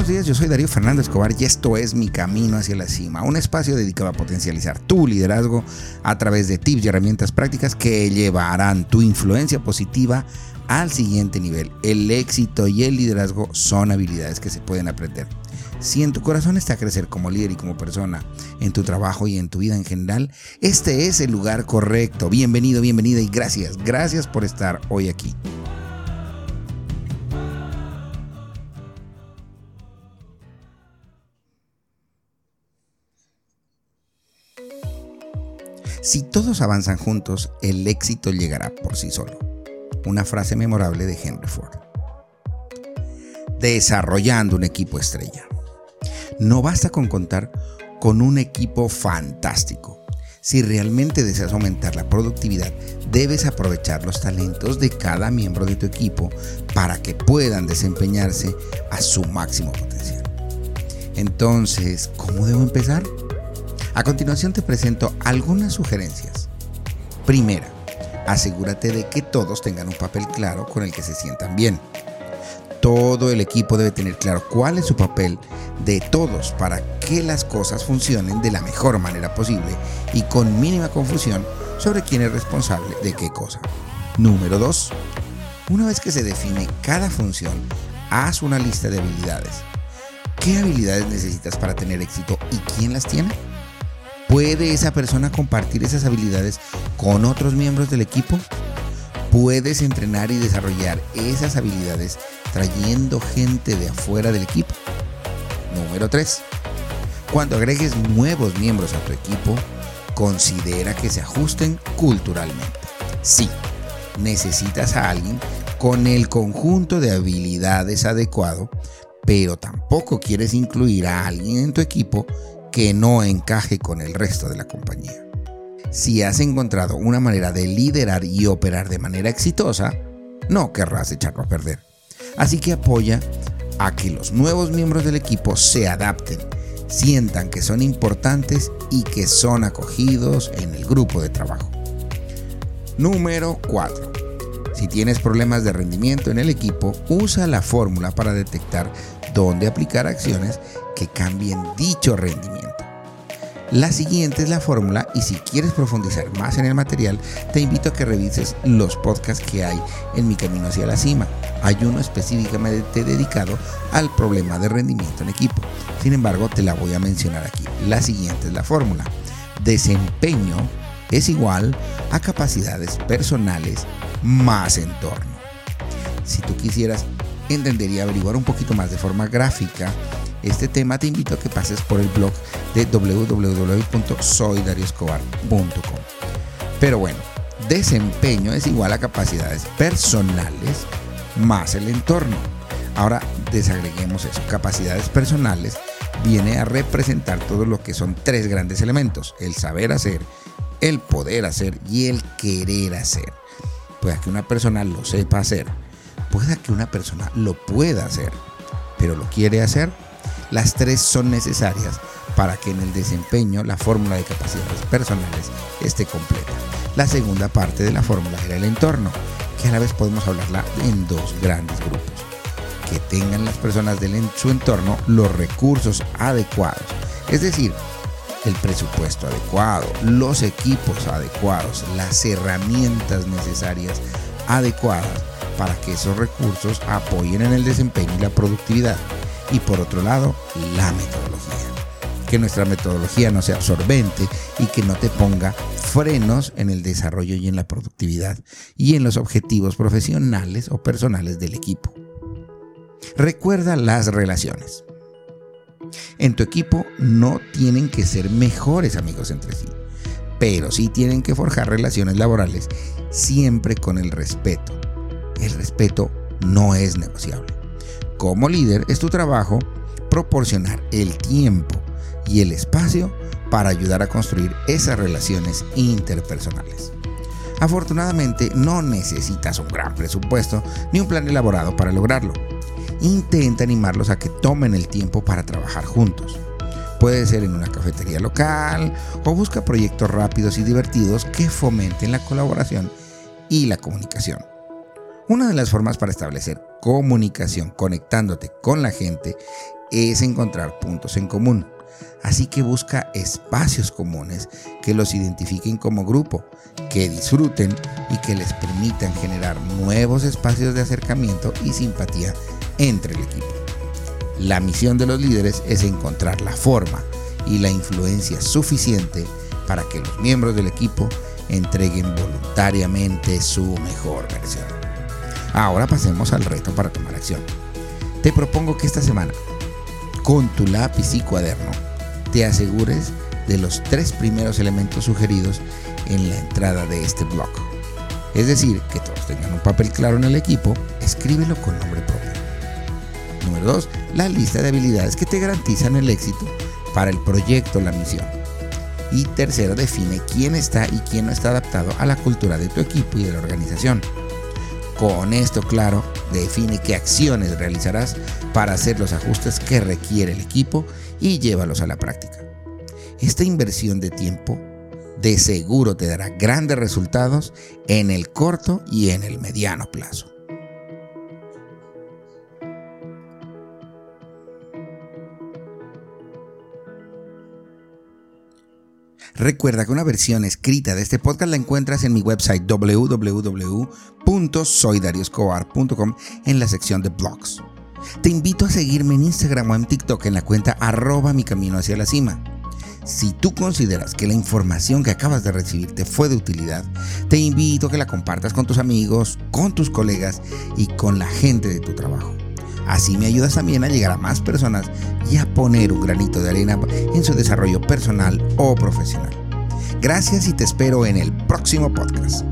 buenos días, yo soy Darío Fernández Escobar y esto es Mi Camino hacia la Cima, un espacio dedicado a potencializar tu liderazgo a través de tips y herramientas prácticas que llevarán tu influencia positiva al siguiente nivel. El éxito y el liderazgo son habilidades que se pueden aprender. Si en tu corazón está crecer como líder y como persona, en tu trabajo y en tu vida en general, este es el lugar correcto. Bienvenido, bienvenida y gracias, gracias por estar hoy aquí. Si todos avanzan juntos, el éxito llegará por sí solo. Una frase memorable de Henry Ford. Desarrollando un equipo estrella. No basta con contar con un equipo fantástico. Si realmente deseas aumentar la productividad, debes aprovechar los talentos de cada miembro de tu equipo para que puedan desempeñarse a su máximo potencial. Entonces, ¿cómo debo empezar? A continuación te presento algunas sugerencias. Primera, asegúrate de que todos tengan un papel claro con el que se sientan bien. Todo el equipo debe tener claro cuál es su papel de todos para que las cosas funcionen de la mejor manera posible y con mínima confusión sobre quién es responsable de qué cosa. Número 2. Una vez que se define cada función, haz una lista de habilidades. ¿Qué habilidades necesitas para tener éxito y quién las tiene? ¿Puede esa persona compartir esas habilidades con otros miembros del equipo? ¿Puedes entrenar y desarrollar esas habilidades trayendo gente de afuera del equipo? Número 3. Cuando agregues nuevos miembros a tu equipo, considera que se ajusten culturalmente. Sí, necesitas a alguien con el conjunto de habilidades adecuado, pero tampoco quieres incluir a alguien en tu equipo que no encaje con el resto de la compañía. Si has encontrado una manera de liderar y operar de manera exitosa, no querrás echarlo a perder. Así que apoya a que los nuevos miembros del equipo se adapten, sientan que son importantes y que son acogidos en el grupo de trabajo. Número 4. Si tienes problemas de rendimiento en el equipo, usa la fórmula para detectar dónde aplicar acciones que cambien dicho rendimiento. La siguiente es la fórmula y si quieres profundizar más en el material, te invito a que revises los podcasts que hay en Mi Camino hacia la Cima. Hay uno específicamente dedicado al problema de rendimiento en equipo. Sin embargo, te la voy a mencionar aquí. La siguiente es la fórmula. Desempeño es igual a capacidades personales más entorno. Si tú quisieras entender y averiguar un poquito más de forma gráfica este tema, te invito a que pases por el blog de www.soydarioscobar.com. Pero bueno, desempeño es igual a capacidades personales más el entorno. Ahora desagreguemos eso. Capacidades personales viene a representar todo lo que son tres grandes elementos. El saber hacer, el poder hacer y el querer hacer. Puede que una persona lo sepa hacer. Puede que una persona lo pueda hacer. Pero lo quiere hacer. Las tres son necesarias para que en el desempeño la fórmula de capacidades personales esté completa. La segunda parte de la fórmula era el entorno, que a la vez podemos hablarla en dos grandes grupos. Que tengan las personas de su entorno los recursos adecuados, es decir, el presupuesto adecuado, los equipos adecuados, las herramientas necesarias adecuadas para que esos recursos apoyen en el desempeño y la productividad. Y por otro lado, la metodología que nuestra metodología no sea absorbente y que no te ponga frenos en el desarrollo y en la productividad y en los objetivos profesionales o personales del equipo. Recuerda las relaciones. En tu equipo no tienen que ser mejores amigos entre sí, pero sí tienen que forjar relaciones laborales siempre con el respeto. El respeto no es negociable. Como líder es tu trabajo proporcionar el tiempo y el espacio para ayudar a construir esas relaciones interpersonales. Afortunadamente no necesitas un gran presupuesto ni un plan elaborado para lograrlo. Intenta animarlos a que tomen el tiempo para trabajar juntos. Puede ser en una cafetería local o busca proyectos rápidos y divertidos que fomenten la colaboración y la comunicación. Una de las formas para establecer comunicación conectándote con la gente es encontrar puntos en común. Así que busca espacios comunes que los identifiquen como grupo, que disfruten y que les permitan generar nuevos espacios de acercamiento y simpatía entre el equipo. La misión de los líderes es encontrar la forma y la influencia suficiente para que los miembros del equipo entreguen voluntariamente su mejor versión. Ahora pasemos al reto para tomar acción. Te propongo que esta semana, con tu lápiz y cuaderno, te asegures de los tres primeros elementos sugeridos en la entrada de este blog. Es decir, que todos tengan un papel claro en el equipo, escríbelo con nombre propio. Número 2. La lista de habilidades que te garantizan el éxito para el proyecto o la misión. Y tercero, define quién está y quién no está adaptado a la cultura de tu equipo y de la organización. Con esto claro, define qué acciones realizarás para hacer los ajustes que requiere el equipo y llévalos a la práctica. Esta inversión de tiempo de seguro te dará grandes resultados en el corto y en el mediano plazo. Recuerda que una versión escrita de este podcast la encuentras en mi website www.soydarioscobar.com en la sección de blogs. Te invito a seguirme en Instagram o en TikTok en la cuenta arroba mi camino hacia la cima. Si tú consideras que la información que acabas de recibir te fue de utilidad, te invito a que la compartas con tus amigos, con tus colegas y con la gente de tu trabajo. Así me ayudas también a llegar a más personas y a poner un granito de arena en su desarrollo personal o profesional. Gracias y te espero en el próximo podcast.